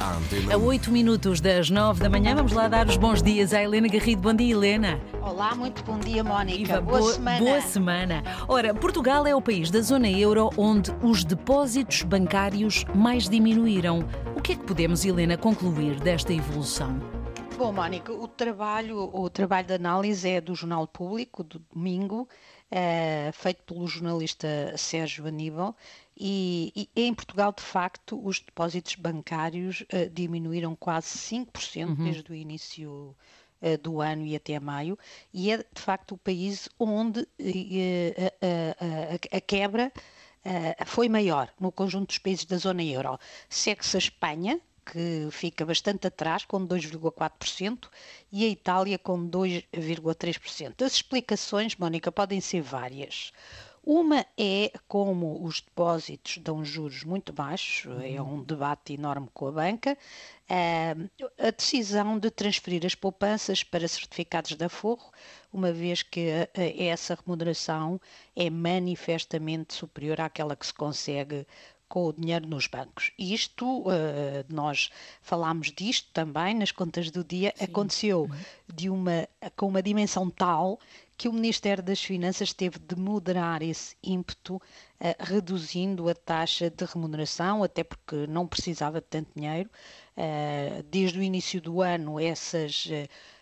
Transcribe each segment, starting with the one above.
à antena. A 8 minutos das 9 da manhã, vamos lá dar os bons dias à Helena Garrido. Bom dia, Helena. Olá, muito bom dia, Mónica. Viva, boa, boa- semana. boa semana. Ora, Portugal é o país da zona euro onde os depósitos bancários mais diminuíram. O que é que podemos, Helena, concluir desta evolução? Bom, Mónica, o trabalho, o trabalho de análise é do Jornal Público, do domingo, eh, feito pelo jornalista Sérgio Aníbal, e, e em Portugal, de facto, os depósitos bancários eh, diminuíram quase 5% desde o início eh, do ano e até maio, e é de facto o país onde a- a- a- quebra foi maior no conjunto dos países da zona euro. Segue-se a Espanha, que fica bastante atrás, com 2,4%, e a Itália com 2,3%. As explicações, Mónica, podem ser várias. Uma é como os depósitos dão juros muito baixos, é um debate enorme com a banca. Ah, a decisão de transferir as poupanças para certificados de aforro, uma vez que essa remuneração é manifestamente superior àquela que se consegue com o dinheiro nos bancos. E Isto, eh, nós falámos disto também nas contas do dia, aconteceu de uma, com uma dimensão tal que o Ministério das Finanças teve de moderar esse ímpeto, eh, reduzindo a taxa de remuneração, até porque não precisava de tanto dinheiro. Eh, desde o início do ano, essas.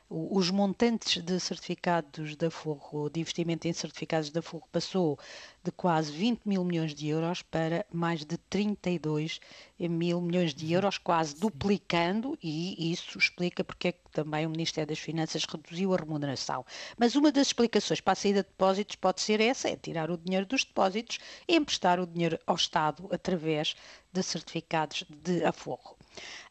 Os montantes de certificados de aforro, de investimento em certificados de aforro, passou de quase 20 mil milhões de euros para mais de 32 mil milhões de euros, quase duplicando, e isso explica porque é que também o Ministério das Finanças reduziu a remuneração. Mas uma das explicações para a saída de depósitos pode ser essa, é tirar o dinheiro dos depósitos e emprestar o dinheiro ao Estado através de certificados de aforro.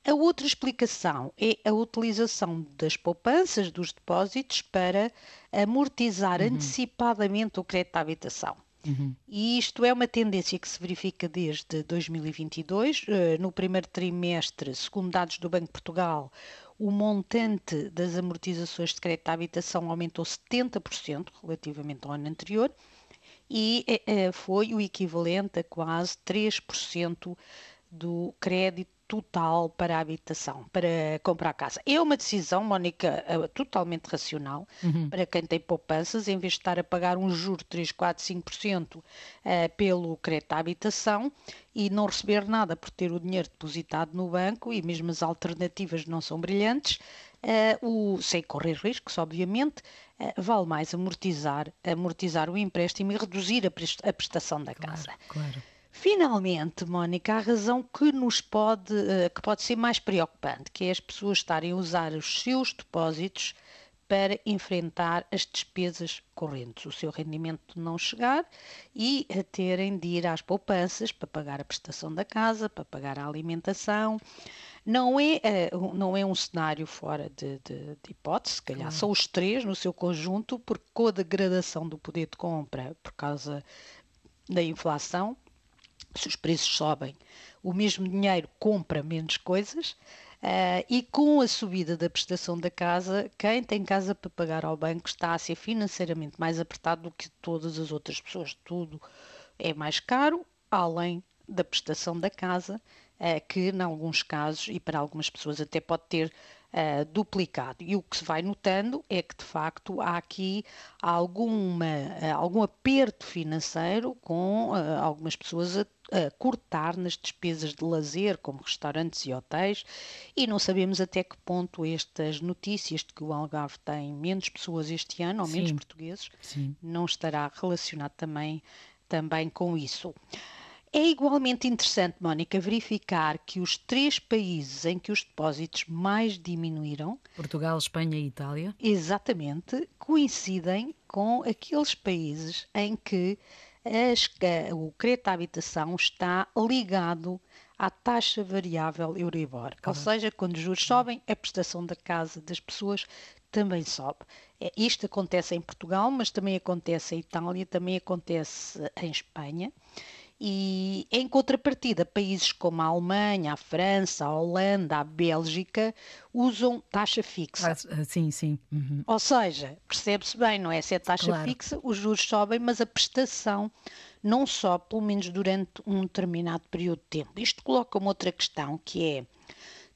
A outra explicação é a utilização das poupanças dos depósitos para amortizar antecipadamente o crédito à habitação. E isto é uma tendência que se verifica desde 2022. Eh, No primeiro trimestre, segundo dados do Banco de Portugal, o montante das amortizações de crédito à habitação aumentou 70% relativamente ao ano anterior e eh, eh, foi o equivalente a quase 3% do crédito total para a habitação, para comprar casa. É uma decisão, Mónica, eh, totalmente racional para quem tem poupanças, em vez de estar a pagar um juro de 3, 4, 5% eh, pelo crédito à habitação e não receber nada por ter o dinheiro depositado no banco e mesmo as alternativas não são brilhantes, eh, o, sem correr riscos, obviamente, eh, vale mais amortizar, amortizar o empréstimo e reduzir a pres- a prestação da casa. Claro. Finalmente, Mónica, a razão que nos pode, eh, que pode ser mais preocupante, que é as pessoas estarem a usar os seus depósitos para enfrentar as despesas correntes, o seu rendimento não chegar e a terem de ir às poupanças para pagar a prestação da casa, para pagar a alimentação. Não é, eh, um- não é um cenário fora de, de- de hipótese, se calhar são os três no seu conjunto, porque com a degradação do poder de compra por causa da inflação, se os preços sobem, o mesmo dinheiro compra menos coisas. ah, e com a subida da prestação da casa, quem tem casa para pagar ao banco está a ser financeiramente mais apertado do que todas as outras pessoas. Tudo é mais caro, além da prestação da casa, ah, que, em alguns casos, e para algumas pessoas até pode ter ah, duplicado. E o que se vai notando é que, de facto, há aqui alguma, algum aperto financeiro com algumas pessoas a, a cortar nas despesas de lazer, como restaurantes e hotéis, e não sabemos até que ponto estas notícias de que o Algarve tem menos pessoas este ano, ou menos Sim. portugueses, Sim. não estará relacionado também, também com isso. É igualmente interessante, Mónica, verificar que os três países em que os depósitos mais diminuíram, Portugal, Espanha e Itália. exatamente, coincidem com aqueles países em que as o crédito à habitação está ligado à taxa variável Euribor. Ou seja, quando os juros sobem, a prestação da casa das pessoas também sobe. É, Isto acontece em Portugal, mas também acontece em Itália, também acontece em Espanha. E em contrapartida, países como a Alemanha, a França, a Holanda, a Bélgica usam taxa fixa. Ah, sim, sim. Uhum. Ou seja, percebe-se bem, não é? Se é taxa Claro. fixa, os juros sobem, mas a prestação não sobe, pelo menos durante um determinado período de tempo. Isto coloca uma outra questão, que é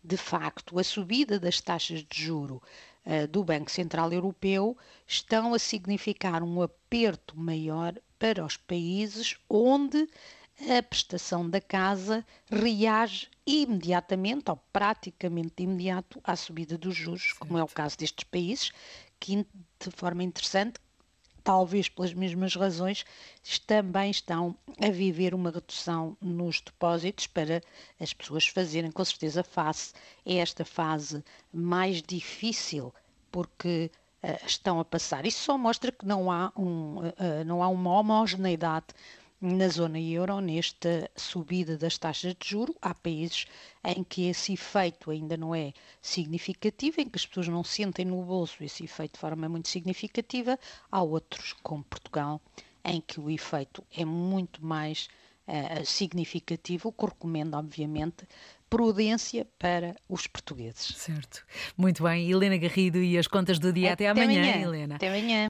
de facto, a subida das taxas de juro uh, do Banco Central Europeu estão a significar um aperto maior para os países onde a prestação da casa reage imediatamente, ou praticamente imediato, à subida dos juros, certo. como é o caso destes países, que de forma interessante talvez pelas mesmas razões, também estão a viver uma redução nos depósitos para as pessoas fazerem com certeza face a esta fase mais difícil, porque uh, estão a passar. Isso só mostra que não há, um, uh, não há uma homogeneidade na zona euro, nesta subida das taxas de juro, há países em que esse efeito ainda não é significativo, em que as pessoas não sentem no bolso esse efeito de forma muito significativa. Há outros, como Portugal, em que o efeito é muito mais uh, significativo, o que recomendo, obviamente, prudência para os portugueses. Certo. Muito bem. Helena Garrido e as contas do dia. Até, Até amanhã, amanhã, Helena. Até amanhã.